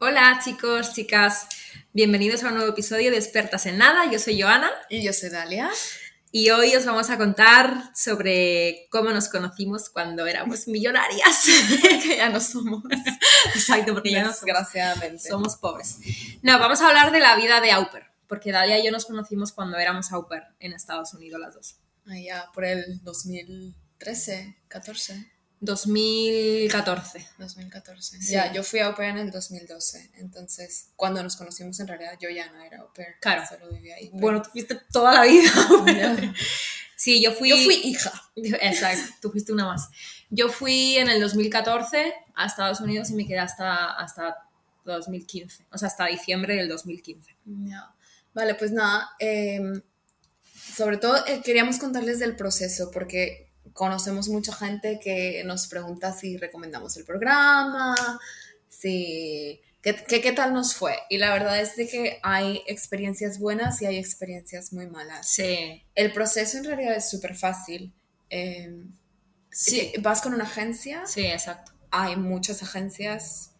Hola chicos, chicas, bienvenidos a un nuevo episodio de Expertas en Nada. Yo soy Joana Y yo soy Dalia. y hoy os vamos a contar sobre cómo nos conocimos cuando éramos millonarias. que ya no somos. Exacto, porque ya no somos, Desgraciadamente. somos pobres. No, vamos a hablar de la vida de au pair, porque Dalia y yo nos conocimos cuando éramos au pair en Estados Unidos las dos. Allá por el 2013, 14, 2014. 2014. Sí. Ya, yo fui au pair en el 2012. Entonces, cuando nos conocimos, en realidad yo ya no era au pair. Claro. Solo vivía ahí. pero- Bueno, tú fuiste toda la vida. Ya. Sí, yo fui... Yo fui hija. Exacto, tú fuiste una más. Yo fui en el 2014 a Estados Unidos y me quedé hasta, hasta 2015, o sea, hasta diciembre del 2015. Ya. Vale, pues nada. eh, sobre todo eh, queríamos contarles del proceso porque conocemos mucha gente que nos pregunta si recomendamos el programa, si qué, qué, qué tal nos fue. Y la verdad es de que hay experiencias buenas y hay experiencias muy malas. Sí, El proceso en realidad es súper fácil. eh, sí, vas con una agencia, sí, exacto. hay muchas agencias.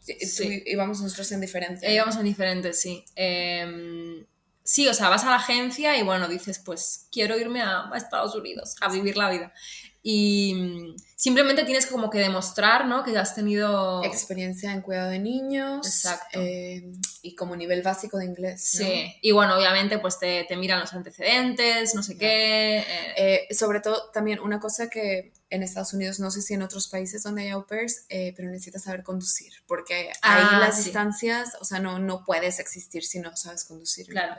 Sí, tú íbamos nosotros en diferentes. Eh, Íbamos en diferentes, sí. Em, sí, o sea, vas a la agencia y bueno, dices, pues quiero irme a, Estados Unidos a vivir la vida. Y mm, simplemente tienes como que demostrar, ¿no? Que ya has tenido... experiencia en cuidado de niños Exacto. eh, y como nivel básico de inglés. ¿no? Sí, y bueno, obviamente pues te, te miran los antecedentes, no sé Ya. qué. eh, Eh, sobre todo también una cosa que en Estados Unidos, no sé si en otros países donde hay au pairs, eh, pero necesitas saber conducir, porque Ah, ahí las sí. distancias, o sea, no, no puedes existir si no sabes conducir. Claro.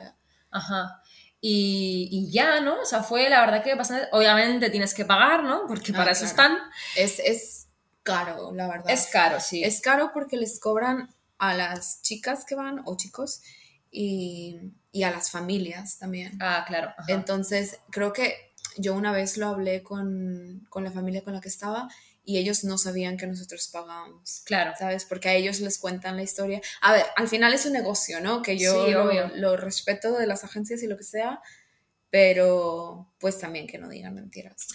Ajá. Y, y ya, ¿no? O sea, fue la verdad que bastante... Obviamente tienes que pagar, ¿no? Porque Ah, para eso claro. están. Es, es caro, la verdad. Es caro, sí. Es caro porque les cobran a las chicas que van o chicos y, y a las familias también. Ah, claro. ajá. Entonces, creo que yo una vez lo hablé con, con la familia con la que estaba y ellos no sabían que nosotros pagábamos. Claro. ¿Sabes? Porque a ellos les cuentan la historia. A ver, al final es un negocio, ¿no? Que yo Sí, lo, lo respeto de las agencias y lo que sea, pero pues también que no digan mentiras.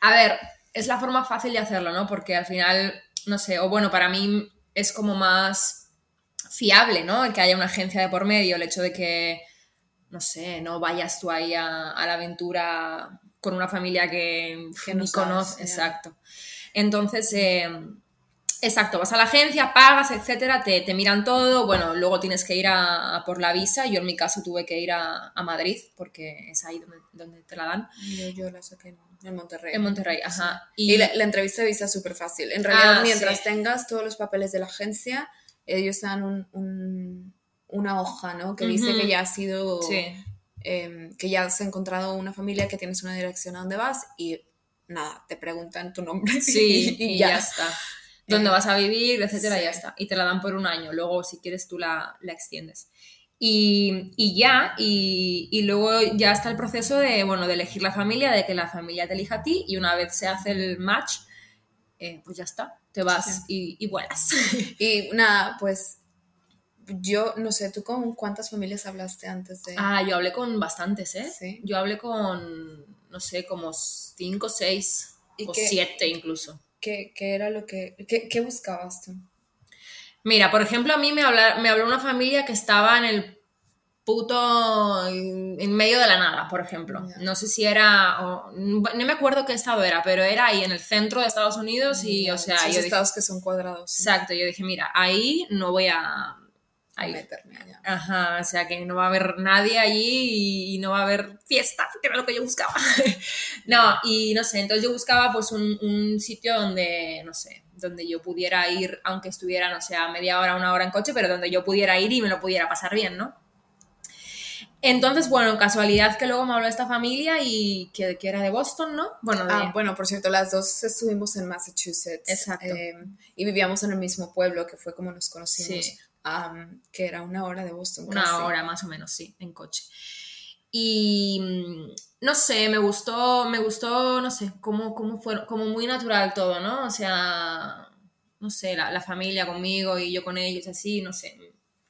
A ver, es la forma fácil de hacerlo, ¿no? Porque al final, no sé, o bueno, para mí es como más fiable, ¿no? El que haya una agencia de por medio, el hecho de que, no sé, no vayas tú ahí a, a la aventura con una familia que, Que no ni conoces. ya. Entonces, eh, exacto, vas a la agencia, pagas, etcétera, te, te miran todo. Bueno, luego tienes que ir a, a por la visa. Yo en mi caso tuve que ir a, a Madrid porque es ahí donde, donde te la dan. Yo, yo la saqué en, Monterrey. En Monterrey, ajá. Y, la, la entrevista de visa es súper fácil. En realidad, Ah, mientras sí. tengas todos los papeles de la agencia, ellos te dan un- un- una hoja, ¿no? Que dice que ya has sido, Sí. em, que ya has encontrado una familia, que tienes una dirección a donde vas y nada, te preguntan tu nombre. Sí, y, y ya. ya, está. Dónde Eh, vas a vivir, etcétera, sí. ya está. Y te la dan por un año. Luego, si quieres, tú la, la extiendes. Y, y ya, y, y luego ya está el proceso de, bueno, de elegir la familia, de que la familia te elija a ti, y una vez se hace el match, eh, pues ya está. Te vas y, y vuelas. Y nada, pues yo no sé, ¿tú con cuántas familias hablaste antes de...? Ah, yo hablé con bastantes, ¿eh? Sí. Yo hablé con, no sé, como cinco, seis ¿Y o qué- siete incluso. ¿Qué, qué era lo que... ¿Qué, qué buscabas tú? Mira, por ejemplo, a mí me, habla- me habló una familia que estaba en el puto en, medio de la nada, por ejemplo. No sé si era, o- no me acuerdo qué estado era, pero era ahí en el centro de Estados Unidos y, o sea, Esos yo dije, estados que son cuadrados. sí. exacto, yo dije, mira, ahí no voy a, a ir. meterme allá. Ajá, o sea que no va a haber nadie allí y, y no va a haber fiesta, que era lo que yo buscaba. no, y no sé, entonces yo buscaba pues un, un sitio donde, no sé, donde yo pudiera ir, aunque estuviera, no sé, a media hora, una hora en coche, pero donde yo pudiera ir y me lo pudiera pasar bien, ¿no? Entonces, bueno, casualidad que luego me habló esta familia y que, que era de Boston, ¿no? Bueno, de, Ah, bueno, por cierto, las dos estuvimos en Massachusetts. Exacto. eh, y vivíamos en el mismo pueblo, que fue como nos conocimos. Sí. Am, que era una hora de Boston. Una casi. hora más o menos, sí, en coche. Y mm, no sé, me gustó, me gustó, no sé, cómo, cómo fue, como muy natural todo, ¿no? O sea, no sé, la, la familia conmigo y yo con ellos, así, no sé.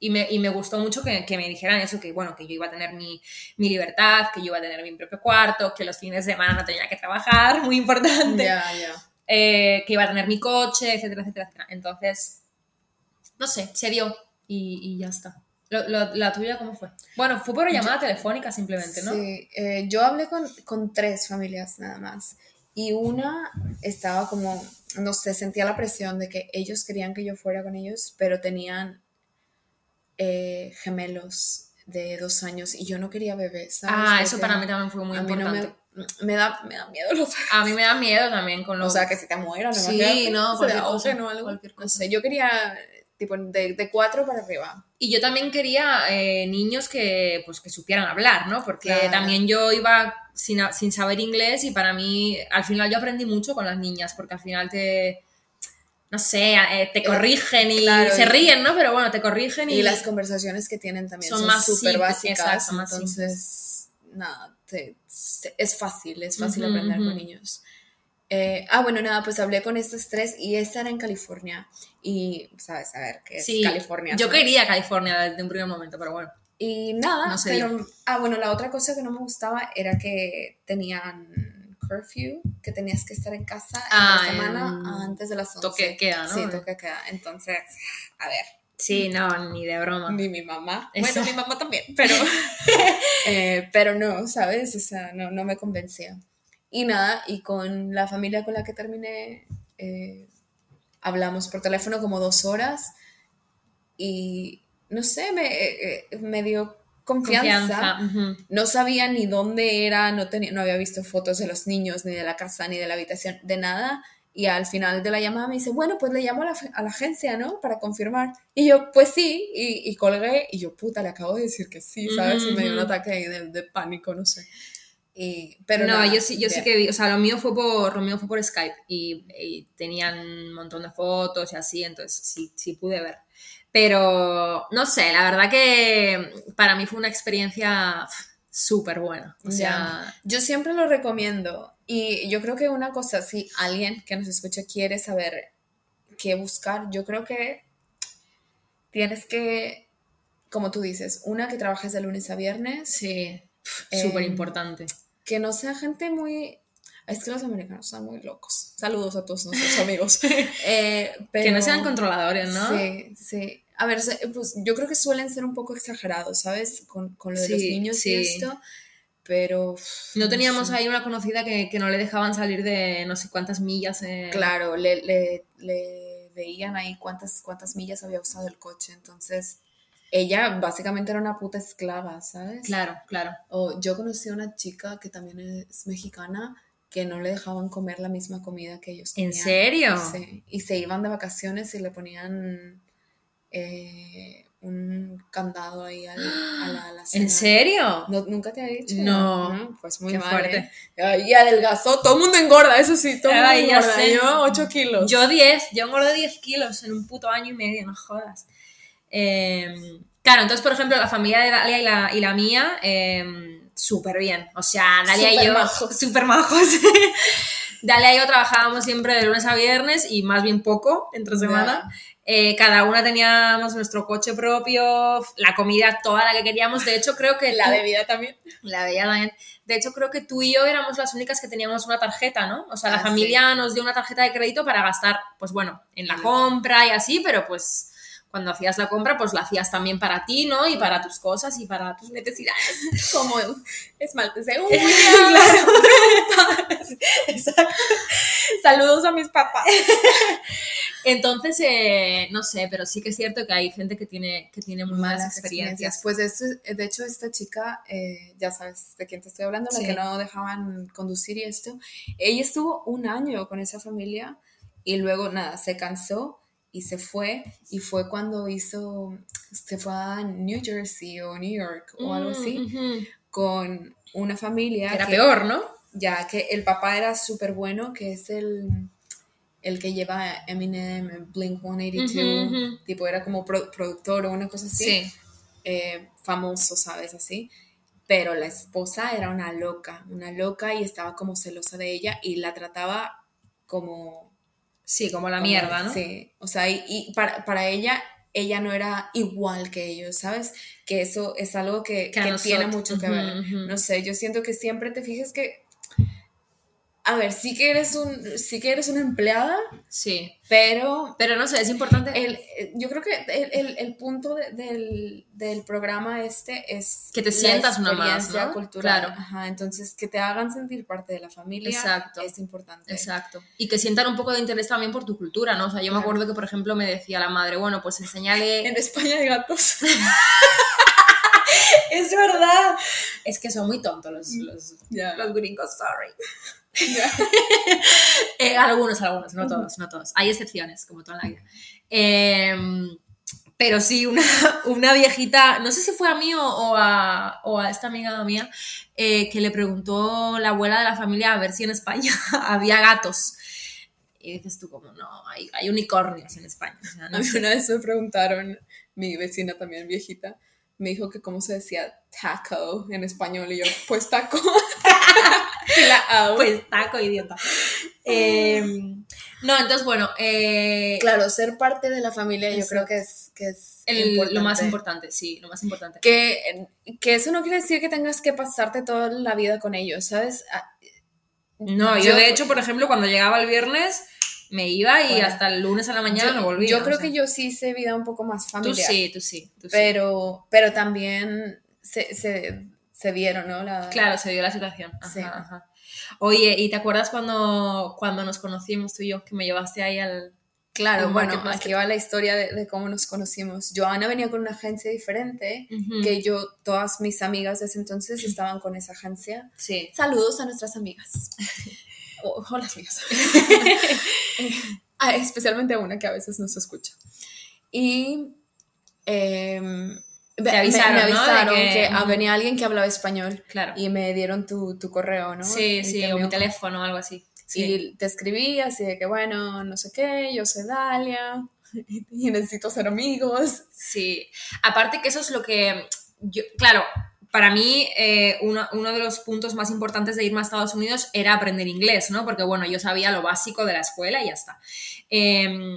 Y me, y me gustó mucho que, que me dijeran eso, que bueno, que yo iba a tener mi, mi libertad, que yo iba a tener mi propio cuarto, que los fines de semana no tenía que trabajar, muy importante Ya, ya. eh, que iba a tener mi coche, etcétera, etcétera, etcétera. Entonces, no sé, se dio y, y ya está. Lo- lo- ¿La tuya cómo fue? Bueno, fue por llamada telefónica simplemente, ¿no? Sí, eh, yo hablé con, con tres familias nada más. Y una estaba como, no sé, sentía la presión de que ellos querían que yo fuera con ellos, pero tenían eh, gemelos de dos años y yo no quería bebés. ¿sabes? Ah, eso para mí también fue muy mí no importante. me, me, da, me da miedo los A mí me da miedo también con O los... sea, que se te mueran. Sí, no, cualquier cosa, o algo. cualquier No cosa. sé, yo quería tipo de, de cuatro para arriba. Y yo también quería eh, niños que, pues, que supieran hablar, ¿no? Porque Claro. también yo iba sin, sin saber inglés y para mí, al final yo aprendí mucho con las niñas, porque al final te, no sé, eh, te corrigen y claro, se ríen, ¿no? Pero bueno, te corrigen y, Y las conversaciones que tienen también Son son más súper simples, básicas. exacto, más entonces, nada, te- es fácil, es fácil Ujú, aprender ujú. con niños. Eh, ah, bueno, nada, pues hablé con estos tres y esta era en California. Y, ¿sabes? A ver, ¿qué es sí, California? yo ¿sabes? quería California desde un primer momento, pero bueno. Y nada, No pero... Ah, bueno, la otra cosa que no me gustaba era que tenían curfew, que tenías que estar en casa Ah, entre semana en antes de las 11. toque queda, ¿no? Sí, toque queda. Entonces, a ver, Sí, no, ni de broma. ni mi mamá. Eso. Bueno, mi mamá también, pero, eh, pero no, ¿sabes? O sea, no, no me convencía. Y nada, y con la familia con la que terminé, eh, hablamos por teléfono como dos horas y no sé, me, eh, eh, me dio confianza. No sabía ni dónde era, no, tenía, no había visto fotos de los niños, ni de la casa, ni de la habitación, de nada. Y al final de la llamada me dice, bueno, pues le llamo a la, a la agencia, ¿no? Para confirmar. Y yo, pues sí, y, y colgué. Y yo, puta, le acabo de decir que sí, ¿sabes? Y me dio un ataque de, de pánico, no sé. Pero no, nada, yo sí, yo sí que vi, o sea, lo mío fue por, lo mío fue por Skype y, y tenían un montón de fotos y así, entonces sí, sí pude ver. Pero, no sé, la verdad que para mí fue una experiencia súper buena. O sea, Yo siempre lo recomiendo y yo creo que una cosa, si alguien que nos escucha quiere saber qué buscar, yo creo que tienes que, como tú dices, una que trabajes de lunes a viernes, sí, Eh, súper importante. Que no sea gente muy... Es que los americanos son muy locos. Saludos a todos nuestros amigos. Eh, Que no sean controladores, ¿no? Sí, sí. A ver, pues yo creo que suelen ser un poco exagerados, ¿sabes? Con, con lo de los niños sí. y esto, pero... No teníamos ahí una conocida que, que no le dejaban salir de no sé cuántas millas. eh, Claro, le, le, le veían ahí cuántas, cuántas millas había usado el coche, entonces ella básicamente era una puta esclava, ¿sabes? Claro, claro. O yo conocí a una chica que también es mexicana que no le dejaban comer la misma comida que ellos ¿En comían. serio? Sí, y se iban de vacaciones y le ponían eh, un candado ahí al- a la, a la cena. ¿En serio? No, ¿Nunca te había dicho? No. Pues muy Qué mal, fuerte. ¿eh? Y adelgazó, todo el mundo engorda, eso sí, todo el mundo engorda. Yo 8 kilos. Yo 10, yo engordé 10 kilos en un puto año y medio, no jodas. Eh, claro, entonces, por ejemplo, la familia de Dalia y la, y la mía, eh, súper bien. O sea, Dalia y yo, majos. súper majos. Dalia y yo trabajábamos siempre de lunes a viernes y más bien poco entre semana. Eh, cada una teníamos nuestro coche propio, la comida toda la que queríamos. De hecho, creo que La bebida también. la veía también. De hecho, creo que tú y yo éramos las únicas que teníamos una tarjeta, ¿no? O sea, la Ah, familia nos dio una tarjeta de crédito para gastar, pues bueno, en la Mm. compra y así, pero pues cuando hacías la compra, pues la hacías también para ti, ¿no? Y para tus cosas y para tus necesidades. Como esmaltes de Claro. Exacto. Saludos a mis papás. Entonces, eh, no sé, pero sí que es cierto que hay gente que tiene, que tiene muy malas, Malas experiencias. experiencias. Pues de hecho, esta chica, eh, ya sabes de quién te estoy hablando, Sí. la que no dejaban conducir y esto. Ella estuvo un año con esa familia y luego, nada, se cansó y se fue. Y fue cuando hizo, se fue a New Jersey o New York o algo Mm, así, con una familia. Era que- peor, ¿no? Ya, que el papá era súper bueno, que es el, el que lleva Eminem Blink 182. Ujú, ujú. Tipo, era como pro- productor o una cosa así. Sí. eh, famoso, ¿sabes? Así. Pero la esposa era una loca, una loca y estaba como celosa de ella y la trataba como... Sí, como la como- mierda, ¿no? Sí, o sea, y, y para, para ella, ella no era igual que ellos, ¿sabes? Que eso es algo que, Que tiene mucho que ver. No sé, yo siento que siempre te fijes que a ver, sí que eres un, sí que eres una empleada, Sí. pero Pero no sé, es importante el, eh, yo creo que el, el- el punto de- del, del programa este es Que te sientas una más, ¿no? cultural. Claro. Ajá, entonces que te hagan sentir parte de la familia Exacto. es importante. Exacto. Y que sientan un poco de interés también por tu cultura, ¿no? O sea, yo me Claro. acuerdo que, por ejemplo, me decía la madre, bueno, pues enseñale... En España hay gatos. Es verdad. Es que son muy tontos los, los, Ya. los gringos, sorry. Eh, algunos, algunos, no todos, no todos. Hay excepciones, como toda la vida. Eh, pero sí, una, una viejita, no sé si fue a mí o, o a, o a esta amiga mía, eh, que le preguntó la abuela de la familia a ver si en España había gatos. Y dices tú como, no, hay, hay unicornios en España. O sea, no A mí una vez me preguntaron, mi vecina también viejita, me dijo que cómo se decía taco en español y yo, pues taco. La. Pues taco, idiota. Eh, no, entonces, bueno, eh, claro, ser parte de la familia yo creo que es, que es el- lo más importante. sí, lo más importante. Que, que eso no quiere decir que tengas que pasarte toda la vida con ellos, ¿sabes? Ah, No, yo, de hecho, por ejemplo, cuando llegaba el viernes, me iba y Bueno, hasta el lunes a la mañana yo, no volvía. yo o creo sea. que yo sí hice vida un poco más Tú familiar. sí, tú sí. tú sí. pero, pero también se, se, se dieron, ¿no? La, Claro, se dio la situación. Ajá, Sí. ajá. Oye, ¿y te acuerdas cuando, cuando nos conocimos tú y yo, que me llevaste ahí al... Claro, bueno, aquí va la historia de, de cómo nos conocimos. Joana venía con una agencia diferente, que yo, todas mis amigas de ese entonces estaban con esa agencia. Sí. Saludos a nuestras amigas. o, o las mías. Ah, especialmente a una que a veces nos escucha. Y em, Te me- avisaron, me. De avisaron que- ah, venía alguien que hablaba español Claro. y me dieron tu, tu correo, ¿no? Sí, Y sí, o mi teléfono o algo así. Sí. y te escribí así de que, bueno, no sé qué, yo soy Dalia y necesito ser amigos. Sí, aparte que eso es lo que, yo, claro, para mí eh, uno, uno de los puntos más importantes de irme a Estados Unidos era aprender inglés, ¿no? Porque bueno, yo sabía lo básico de la escuela y ya está. Em,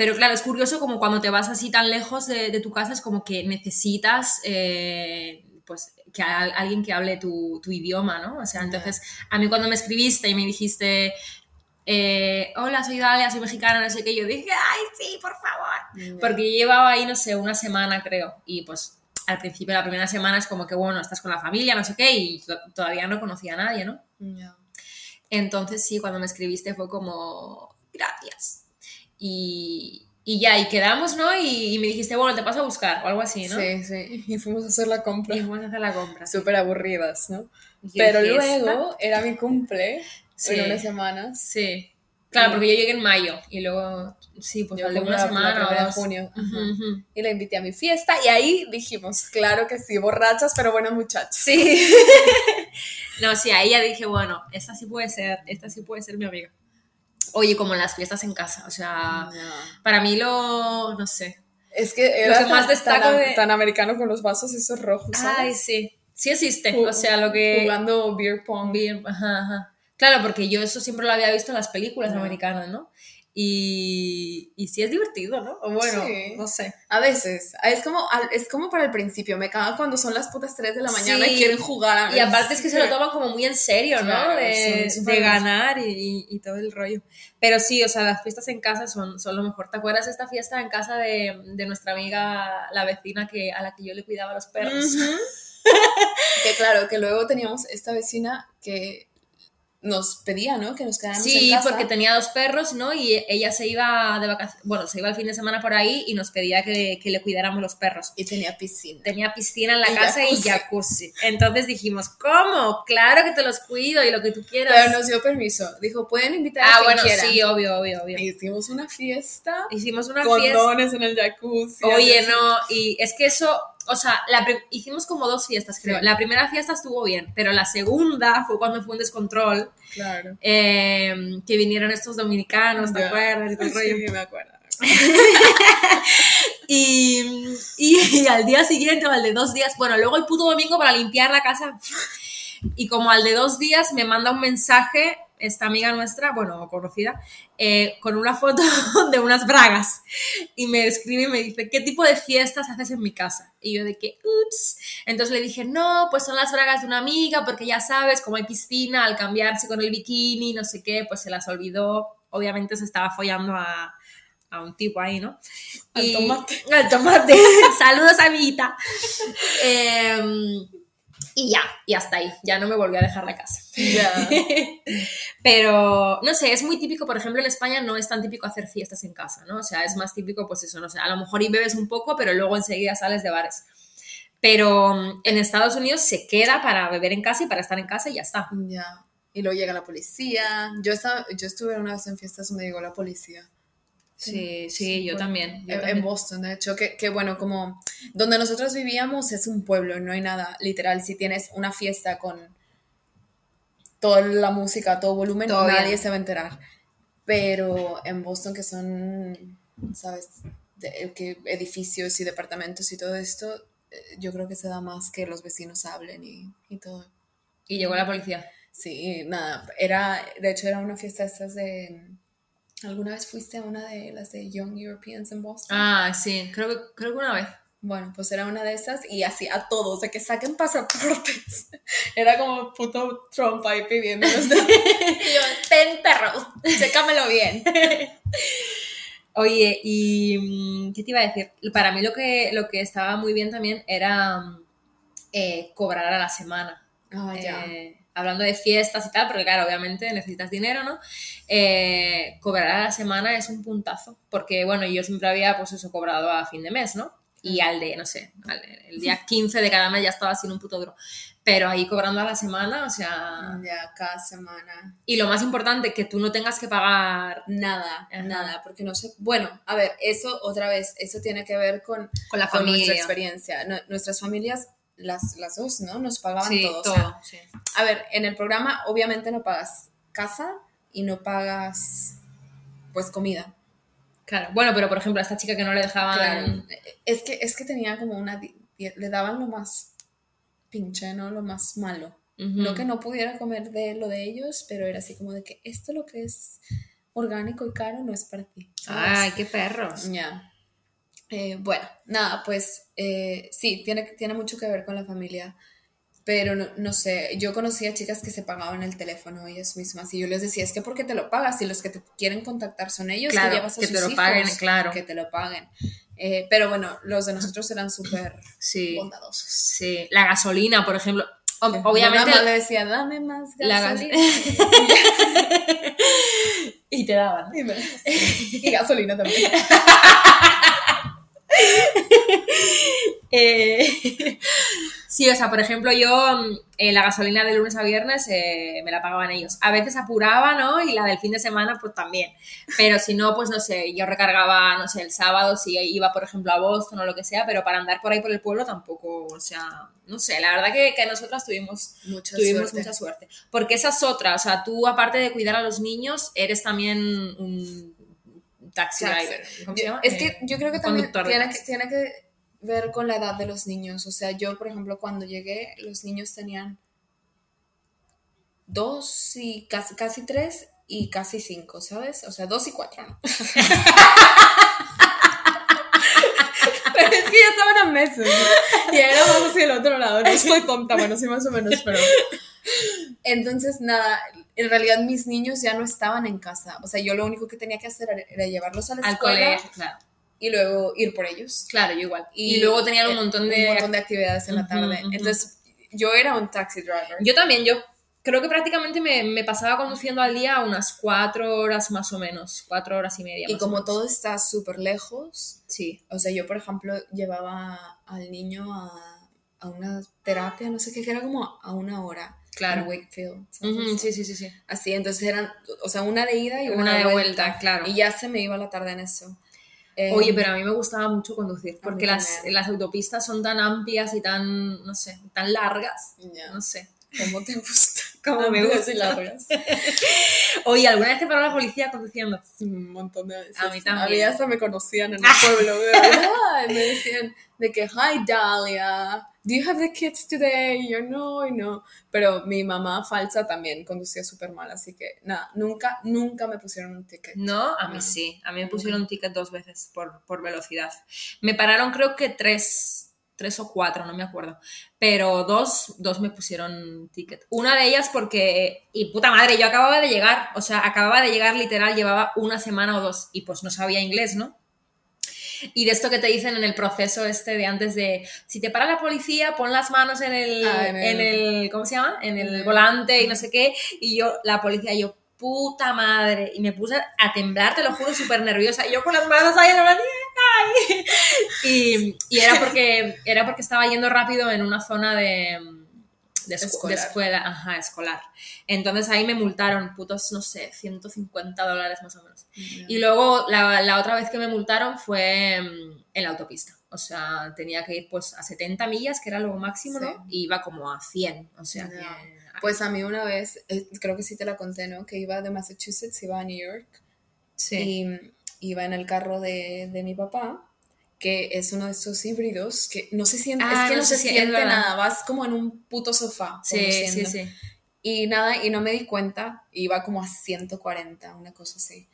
pero claro, es curioso como cuando te vas así tan lejos de, de tu casa es como que necesitas... eh, pues que a- alguien que hable tu, tu idioma, ¿no? O sea, entonces a mí cuando me escribiste y me dijiste, eh, hola, soy Dalia, soy mexicana, no sé qué, yo dije, ay, sí, por favor. Porque yo llevaba ahí, no sé, una semana creo. Y pues al principio, la primera semana es como que, bueno, estás con la familia, no sé qué, y to- todavía no conocía a nadie, ¿no? Entonces sí, cuando me escribiste fue como, gracias. Y, y ya, y quedamos, ¿no? Y, y me dijiste, bueno, te paso a buscar o algo así, ¿no? Sí, sí. Y fuimos a hacer la compra. Y fuimos a hacer la compra. Súper aburridas, ¿no? Yo Pero dije, luego era mi cumple Sí. en unas semanas. "Esta". Sí. Claro, porque yo llegué en mayo y luego, sí, pues de una semana o dos. junio. Ajá. ujú. Y la invité a mi fiesta y ahí dijimos, claro que sí, borrachas, pero buenas muchachas. Sí. no, sí, ahí ya dije, bueno, esta sí puede ser, esta sí puede ser mi amiga. Oye, como las fiestas en casa, o sea, para mí lo, no sé. Es que era que más tan, destaco tan, de- tan americano con los vasos esos rojos, Ay, sí, sí existe, o sea, lo que... Jugando beer pong. Bien, ajá, ajá. Claro, porque yo eso siempre lo había visto en las películas americanas, ¿no? Y, y sí es divertido, ¿no? O bueno, Sí. no sé. A veces. Es como, es como para el principio. Me caga cuando son las putas 3 de la mañana Sí. y quieren jugar a Y aparte es que se lo toman como muy en serio, ¿no? Claro, de, son súper- de ganar y, y- y todo el rollo. Pero sí, o sea, las fiestas en casa son, son lo mejor. ¿Te acuerdas de esta fiesta en casa de, de nuestra amiga, la vecina que, a la que yo le cuidaba los perros? Ujú. que claro, que luego teníamos esta vecina que nos pedía, ¿no? Que nos quedáramos en Sí, casa. porque tenía dos perros, ¿no? Y ella se iba de vacaciones, bueno, se iba el fin de semana por ahí y nos pedía que, que le cuidáramos los perros. Y tenía piscina. Tenía piscina en la Y casa y jacuzzi. Entonces dijimos, ¿cómo? Claro que te los cuido y lo que tú quieras. Pero nos dio permiso. Dijo, pueden invitar a ah, quien bueno, quieran. sí, obvio, obvio, obvio. Hicimos una fiesta. Hicimos una fiesta. Condones en el jacuzzi. Oye, no, y es que eso, o sea, la hicimos como dos fiestas, creo. Sí. La primera fiesta estuvo bien, pero la segunda fue cuando fue un descontrol, Claro. eh, que vinieron estos dominicanos, ¿te acuerdas? Rollo. Sí, me acuerdo. Y, y, y al día siguiente o al de dos días, bueno, luego el puto domingo para limpiar la casa. Y como al de dos días me manda un mensaje esta amiga nuestra, bueno, conocida, eh, con una foto de unas bragas y me escribe y me dice, ¿qué tipo de fiestas haces en mi casa? Y yo de que, ups. Entonces le dije, no, pues son las bragas de una amiga, porque ya sabes, como hay piscina, al cambiarse con el bikini, no sé qué, pues se las olvidó. Obviamente se estaba follando a, a un tipo ahí, ¿no? Al Y- tomate. Al tomate. Saludos, amiguita. Em, y ya, y hasta ahí. Ya no me volvió a dejar la casa. Pero, no sé, es muy típico, por ejemplo, en España no es tan típico hacer fiestas en casa, ¿no? O sea, es más típico, pues eso, no sé, a lo mejor y bebes un poco, pero luego enseguida sales de bares. Pero mm, en Estados Unidos se queda para beber en casa y para estar en casa y ya está. Ya. Y luego llega la policía. Yo, estaba, yo estuve una vez en fiestas donde llegó la policía. Sí, sí, yo bueno, también. yo en, también. Boston, de hecho, que, que bueno, como donde nosotros vivíamos es un pueblo, no hay nada. Literal, si tienes una fiesta con toda la música, a todo volumen, Todo nadie bien. se va a enterar. Pero en Boston, que son, ¿sabes? De- que edificios y departamentos y todo esto, eh, yo creo que se da más que los vecinos hablen y, y todo. Y llegó la policía. Sí, nada, era, de hecho era una fiesta estas de... ¿Alguna vez fuiste a una de las de Young Europeans en Boston? Ah, sí, creo que, creo que una vez. Bueno, pues era una de esas y así a todos, de que saquen pasaportes. Era como puto Trump ahí pidiéndolos. de- y yo, ten perro, chécamelo bien. Oye, y mm, ¿qué te iba a decir? Para mí lo que, lo que estaba muy bien también era mm, eh, cobrar a la semana. Ah, ya. Eh, hablando de fiestas y tal, porque claro, obviamente necesitas dinero, ¿no? Eh, cobrar a la semana es un puntazo, porque bueno, yo siempre había pues eso cobrado a fin de mes, ¿no? Y al de, no sé, al- el día 15 de cada mes ya estaba sin un puto duro. Pero ahí cobrando a la semana, o sea... Ya, cada semana. Y lo más importante, que tú no tengas que pagar Nada, Ajá. nada, porque no sé. Bueno, a ver, eso otra vez, eso tiene que ver con, con la con nuestra familia. experiencia. Nu- nuestras familias, las, las dos, ¿no? Nos pagaban Sí, todo. o todo. sea, sí. A ver, en el programa obviamente no pagas casa y no pagas pues comida. Claro. Bueno, pero por ejemplo, a esta chica que no le dejaban... Claro. Es que, es que tenía como una... Le daban lo más pinche, ¿no? Lo más malo. Ujú. No que no pudiera comer de lo de ellos, pero era así como de que esto lo que es orgánico y caro no es para ti. ¿sabes? Ay, qué perros. Ya. Eh, bueno, nada, pues eh, sí, tiene, tiene mucho que ver con la familia, pero no, no sé, yo conocía chicas que se pagaban el teléfono ellas mismas y yo les decía, es que ¿por qué te lo pagas? Y los que te quieren contactar son ellos, Claro, que llevas a que sus te lo hijos, paguen, claro. Que te lo paguen. Eh, pero bueno, los de nosotros eran súper Sí. bondadosos. Sí. La gasolina, por ejemplo. Obviamente... más le decía, dame más La gas- gasolina. y te daban. y, me- y gasolina también. Eh, sí, o sea, por ejemplo, yo mm, eh, la gasolina de lunes a viernes eh, me la pagaban ellos. A veces apuraba, ¿no? Y la del fin de semana, pues también. Pero si no, pues no sé, yo recargaba, no sé, el sábado si iba, por ejemplo, a Boston o lo que sea, pero para andar por ahí por el pueblo tampoco, o sea, no sé, la verdad que, que nosotras tuvimos, Mucha tuvimos suerte. mucha suerte. Porque esa es otra, o sea, tú aparte de cuidar a los niños, eres también un taxi Taxi. driver. ¿Cómo se llama? es Eh, que yo creo que también tiene que ver con la edad de los niños. O sea, yo, por ejemplo, cuando llegué, los niños tenían dos y casi, casi tres y casi cinco, ¿sabes? O sea, dos y cuatro, ¿no? Pero es que ya estaban a meses. ¿no? Y era más hacia el otro lado. No estoy tonta, bueno, sí, más o menos, pero. Entonces, nada, en realidad mis niños ya no estaban en casa. O sea, yo lo único que tenía que hacer era, llevarlos a la al colegio, claro. Y luego ir por ellos. Claro, yo igual. Y, luego tenían un eh, montón de... un montón de actividades en la tarde. Entonces, yo era un taxi driver. Yo también, yo creo que prácticamente me, me pasaba conduciendo al día unas cuatro horas más o menos, cuatro horas y media. y más o como menos. todo está súper lejos, Sí, o sea, yo, por ejemplo, llevaba al niño a, a una terapia, no sé qué, que era como a una hora. Claro. En Wakefield. sí, sí, sí, sí. Así, entonces eran, o sea, una de ida y una, Una de de vuelta. vuelta, claro. Y ya se me iba la tarde en eso. Eh, Oye, pero a mí me gustaba mucho conducir, porque las, las autopistas son tan amplias y tan, no sé, tan largas, no sé. ¿Cómo te gusta? Como me gusta. largas. Oye, ¿alguna vez te paró la policía conduciendo? Un montón de veces. A mí también. A mí hasta me conocían en el pueblo. de verdad. me decían de que, hi Dalia, do you have the kids today? Yo, no, y no. Pero mi mamá falsa también conducía súper mal, así que nada, nunca, nunca me pusieron un ticket. No, a mí No. sí. A mí me pusieron un ticket dos veces por, por velocidad. Me pararon creo que tres, tres o cuatro, no me acuerdo. Pero dos, dos me pusieron ticket. Una de ellas porque, y puta madre, yo acababa de llegar, o sea, acababa de llegar literal, llevaba una semana o dos y pues no sabía inglés, ¿no? Y de esto que te dicen en el proceso este de antes de, si te para la policía, pon las manos en el, Ah, en en el- el, ¿cómo se llama? En En el volante y no sé qué. Y yo, la policía, yo, puta madre. Y me puse a temblar, te lo juro, súper nerviosa. Y yo con las manos ahí en la mano, ¡ay! Y, y era, porque, era porque estaba yendo rápido en una zona de, de, escu- de Escolar. escuela, ajá, escolar. Entonces ahí me multaron, putos, no sé, 150 dólares más o menos. Y luego la, la otra vez que me multaron fue mm, en la autopista. O sea, tenía que ir pues a 70 millas, que era lo máximo, Sí. ¿no? Y iba como a 100. O sea que... Pues a mí una vez, eh, creo que sí te la conté, ¿no? Que iba de Massachusetts, iba a New York. Sí. y iba en el carro de, de mi papá, que es uno de esos híbridos que no se siente, Ah, es que no no, se se siente, nada, vas como en un puto sofá. Sí, sí, sí. Y nada, y no me di cuenta, iba como a 140, una cosa así.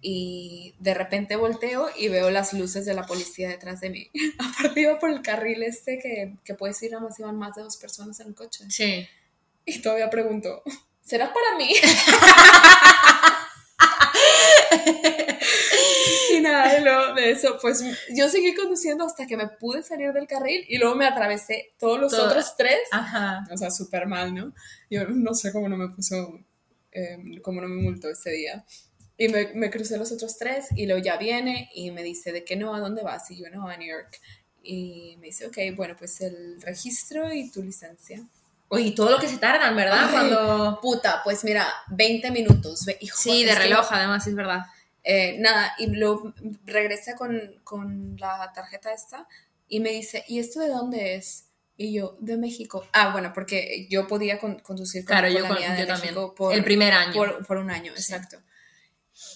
Y de repente volteo y veo las luces de la policía detrás de mí. Aparte iba por el carril este que, que puedes ir, además iban más de dos personas en el coche. Sí. Y todavía pregunto, ¿será para mí? y nada, y luego de eso, pues yo seguí conduciendo hasta que me pude salir del carril y luego me atravesé todos los otros tres. Ajá. O sea, súper mal, ¿no? Yo no sé cómo no me puso, eh, cómo no me multó ese día. Y me, me crucé los otros tres y luego ya viene y me dice de que no, ¿a dónde vas? Y yo no, a New York. Y me dice, ok, bueno, pues el registro y tu licencia. Oye, todo lo que se tardan, ¿verdad? Ay, Cuando... Puta, pues mira, 20 minutos. hijo, Sí, de es que- reloj, además, es verdad. Eh, nada, y luego regresa con, con la tarjeta esta y me dice, ¿y esto de dónde es? Y yo, de México. Ah, bueno, porque yo podía con- conducir con, Claro, con yo, la con- mía de yo también. México por, el primer año. por, por un año, exacto.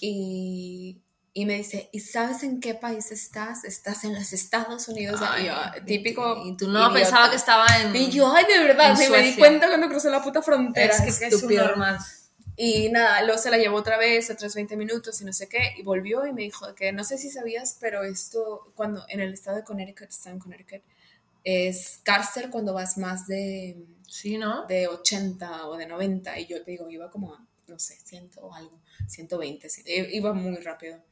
Y, y me dice, ¿y sabes en qué país estás? ¿Estás en los Estados Unidos? Ay, y yo, "Ah, típico. Y tú no idiota". pensaba que estaba en... Y yo, ay, de verdad, me di cuenta cuando crucé la puta frontera. es que es estúpido. normal. Y nada, luego se la llevó otra vez, otros 20 minutos y no sé qué, y volvió y me dijo que no sé si sabías, pero esto, cuando en el estado de Connecticut, está en Connecticut, es cárcel cuando vas más de, Sí, ¿no? de 80 o de 90, y yo te digo, iba como a, no sé, 100 o algo, 120, sí, i- iba muy rápido.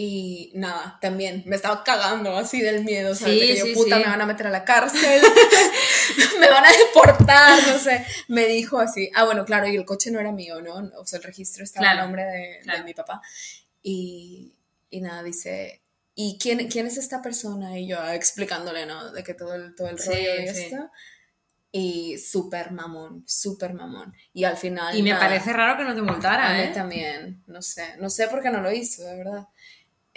Y nada, también me estaba cagando así del miedo, ¿sabes? Sí, de que yo, sí, puta, sí. me van a meter a la cárcel, me van a deportar, no sé. Me dijo así, ah, bueno, claro, y el coche no era mío, ¿no? O sea, el registro estaba Claro, a nombre de, claro. de mi papá. Y, y nada, dice, ¿y quién, quién es esta persona? Y yo explicándole, ¿no? De que todo el, todo el rollo y esto. Y súper mamón, súper mamón. Y al final... Y me nada, parece raro que no te a multara, mí ¿eh? también, no sé, no sé por qué no lo hizo, de verdad.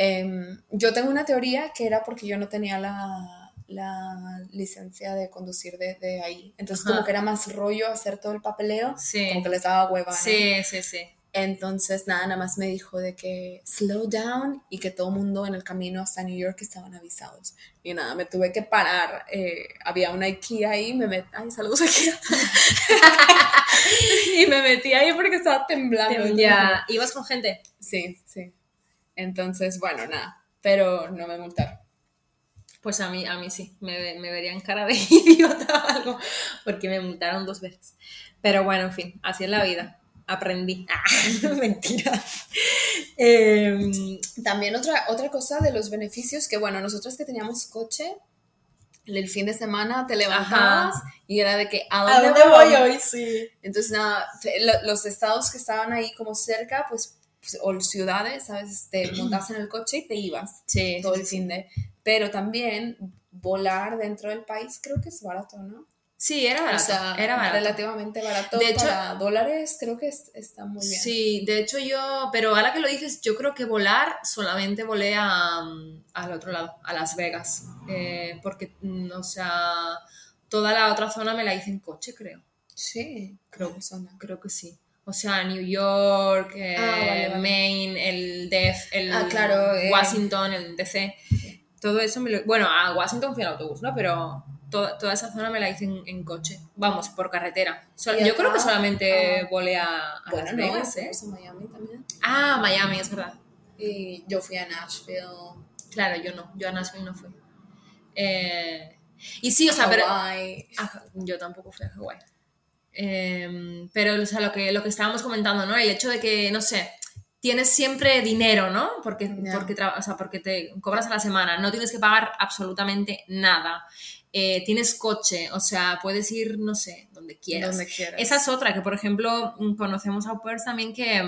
Em, yo tengo una teoría que era porque yo no tenía la, la licencia de conducir de, de ahí. Entonces, Ajá. como que era más rollo hacer todo el papeleo, Sí. como que les daba hueva, ¿no? Sí, sí, sí. Entonces, nada, nada más me dijo de que slow down y que todo el mundo en el camino hasta New York estaban avisados. Y nada, me tuve que parar. eh, había una IKEA ahí, me metí. Ay, saludos IKEA. y me metí ahí porque estaba temblando. Ya, ibas con gente. Sí, sí. Entonces, bueno, nada. Pero no me multaron. Pues a mí, a mí sí, me, me verían cara de idiota o algo, porque me multaron dos veces. Pero bueno, en fin, así es la vida. Aprendí. Ah, mentira. Em, También otra, otra cosa de los beneficios, que bueno, nosotros que teníamos coche, el fin de semana te levantabas y era de que, ¿a dónde, voy? Sí. Entonces, nada, los estados que estaban ahí como cerca, pues, o ciudades, ¿sabes? Te montas en el coche y te ibas Sí, todo sí, el sí. fin de... Pero también volar dentro del país creo que es barato, ¿no? Sí, era O barato. sea, era barato. relativamente barato. De hecho- para dólares creo que es- está muy bien. Sí, de hecho yo, pero ahora que lo dices, yo creo que volar solamente volé a, al otro lado, a Las Vegas, Eh, porque, mm, o sea, toda la otra zona me la hice en coche, creo. Sí, Creo, creo que sí. O sea, New York, eh, Ah, vale, vale. Maine, el DEF, el Ah, claro, eh. Washington, el DC. Todo eso me lo... Bueno, a Washington fui en autobús, ¿no? Pero to- toda esa zona me la hice en, en coche. Vamos, por carretera. Sol- ¿Y yo creo que solamente Ah. volé a, a Bueno, Las no, ¿eh? a Miami también. Ah, Miami, es verdad. Y yo fui a Nashville, Claro, yo no. Yo a Nashville no fui. Eh, y sí, o sea, pero... Hawaii. Yo tampoco fui a Hawái. Em, pero, o sea, lo que, lo que estábamos comentando, ¿no? El hecho de que, no sé, tienes siempre dinero, ¿no? Porque, Ya. porque, o sea, porque te cobras a la semana, no tienes que pagar absolutamente nada. Eh, tienes coche, o sea, puedes ir, no sé, donde quieras. Donde quieras. Esa es otra, que por ejemplo, mm, conocemos a au pairs también que,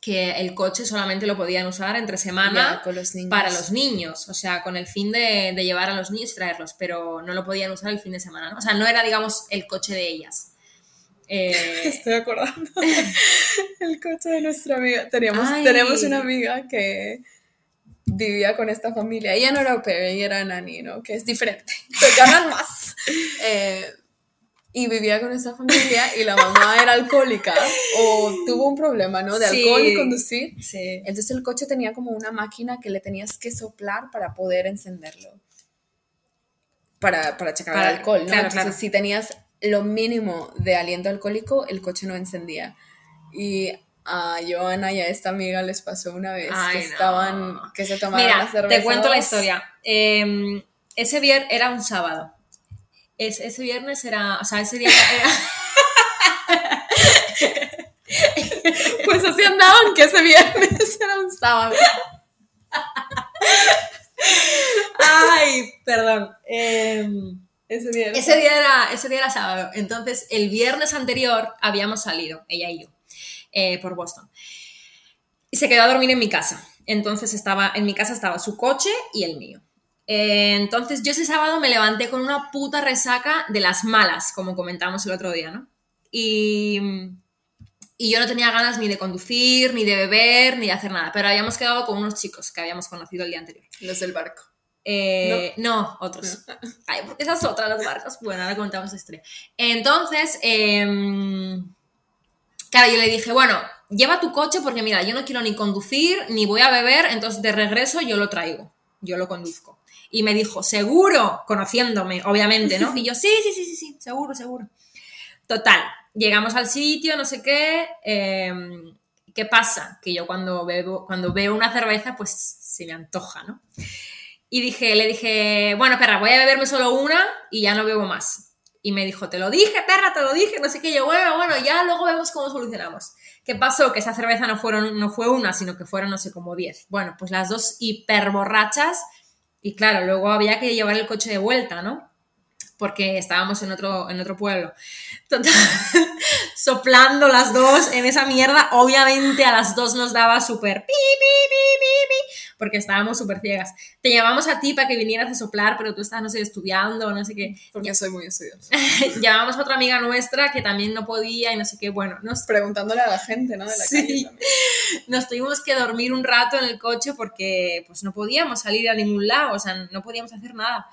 que el coche solamente lo podían usar entre semana Ya, los para los niños, o sea, con el fin de, de llevar a los niños y traerlos, pero no lo podían usar el fin de semana, ¿no? O sea, no era, digamos, el coche de ellas. Eh, Estoy acordando. El coche de nuestra amiga. Teníamos, Ay. tenemos una amiga que vivía con esta familia. Ella no era au pair, ella era nani, ¿no? Que es diferente. Te ganan más. Eh, y vivía con esta familia y la mamá era alcohólica o tuvo un problema, ¿no? De Sí. alcohol y conducir. sí. Entonces el coche tenía como una máquina que le tenías que soplar para poder encenderlo. Para, para checar Para- el alcohol, ¿no? claro, Entonces claro. si tenías lo mínimo de aliento alcohólico, el coche no encendía. Y a Joana y a esta amiga les pasó una vez Ay, que no. estaban, que se tomaron Mira, la cerveza. te cuento la historia. Eh, ese viernes era un sábado. Es- ese viernes era, o sea, ese día era, Pues así andaban que ese viernes era un sábado. Ay, perdón. Em, Ese viernes. ese, día era, ese día era sábado. Entonces, el viernes anterior habíamos salido, ella y yo, eh, por Boston. Y se quedó a dormir en mi casa. Entonces, estaba, en mi casa estaba su coche y el mío. Eh, entonces, yo ese sábado me levanté con una puta resaca de las malas, como comentamos el otro día, ¿no? Y, y yo no tenía ganas ni de conducir, ni de beber, ni de hacer nada. Pero habíamos quedado con unos chicos que habíamos conocido el día anterior. Los del barco. Eh, no. otros. Ay, esas otras, los barcos. Bueno, ahora contamos la historia. Entonces, em, claro, yo le dije, bueno, lleva tu coche porque mira, yo no quiero ni conducir, ni voy a beber, entonces de regreso yo lo traigo, yo lo conduzco. Y me dijo, seguro, conociéndome, obviamente, ¿no? Y yo, sí, sí, sí, sí, sí, seguro, seguro. Total, llegamos al sitio, no sé qué. em, ¿Qué pasa? Que yo cuando, bebo, cuando veo una cerveza, pues se me antoja, ¿no? Y dije, le dije, bueno, perra, voy a beberme solo una y ya no bebo más. Y me dijo, te lo dije, perra, te lo dije, no sé qué. Y yo, bueno, bueno, ya luego vemos cómo solucionamos. ¿Qué pasó? Que esa cerveza no, fueron, no fue una, sino que fueron, no sé, como diez. Bueno, pues las dos hiperborrachas. Y claro, luego había que llevar el coche de vuelta, ¿no? Porque estábamos en otro, en otro pueblo. Total, soplando las dos en esa mierda. Obviamente a las dos nos daba súper pi, pi, pi, pi, pi, porque estábamos súper ciegas. Te llamamos a ti para que vinieras a soplar, pero tú estabas, no sé, estudiando, no sé qué. Porque soy muy estudiosa. Llamamos a otra amiga nuestra que también no podía y no sé qué. Bueno, nos, Preguntándole a la gente, ¿no? De la Sí. calle también. nos tuvimos que dormir un rato en el coche porque pues no podíamos salir a ningún lado, o sea, no podíamos hacer nada.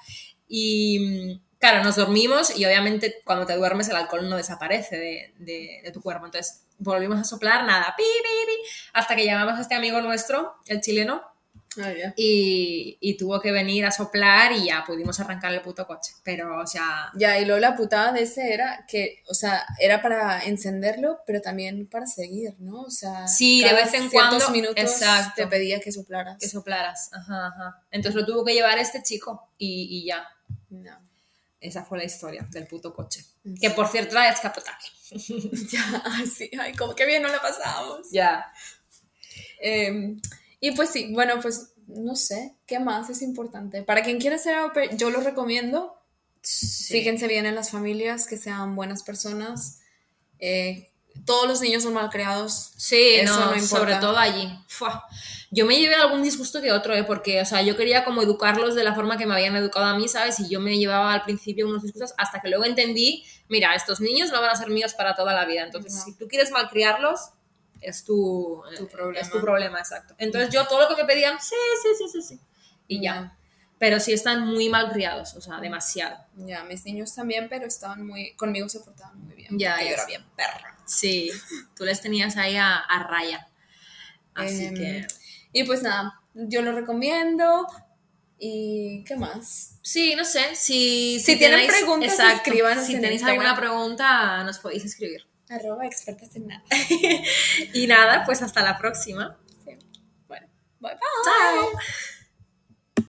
Y mm, claro, nos dormimos y obviamente cuando te duermes el alcohol no desaparece de, de- de tu cuerpo. Entonces volvimos a soplar, nada, pi, pi, pi, hasta que llamamos a este amigo nuestro, el chileno, Ah, ya. y, y tuvo que venir a soplar y ya pudimos arrancar el puto coche. Pero, o sea, Ya, y luego la putada de ese era que, o sea, era para encenderlo, pero también para seguir, ¿no? O sea, Sí, de cada vez en cuando, minutos exacto. te pedía que soplaras. que soplaras. Ajá, ajá. Entonces lo tuvo que llevar este chico y, y ya. No. Esa fue la historia del puto coche. Que por cierto era descapotable. Ya, sí, ay, como que bien no la pasamos. Ya. Eh, y pues sí, bueno, pues no sé, ¿qué más es importante? Para quien quiera ser au pair, yo lo recomiendo. Fíjense bien en las familias, que sean buenas personas. Eh, todos los niños son mal creados. Sí, Eso no, no importa. sobre todo allí. Fua. Yo me llevé algún disgusto que otro, ¿eh? porque, o sea, yo quería como educarlos de la forma que me habían educado a mí, ¿sabes? Y yo me llevaba al principio unos disgustos hasta que luego entendí, mira, estos niños no van a ser míos para toda la vida. Entonces, No. si tú quieres malcriarlos, es tu, Tu eh, problema. Es tu problema, exacto. Entonces, yo todo lo que me pedían, sí, sí, sí, sí, sí. Y ya. pero sí están muy mal criados, o sea, demasiado. Ya, mis niños también, pero estaban muy, conmigo se portaban muy bien. Ya, yo era bien perra. Sí, tú les tenías ahí a, a raya. Así Em, que... Y pues nada, yo lo recomiendo. ¿Y qué más? Sí, no sé, si, Si tienen preguntas, escríbanos Si en tenéis Instagram. alguna pregunta, nos podéis escribir. Arroba expertas en nada. Y nada, pues hasta la próxima. Bueno, bye bye. Chao.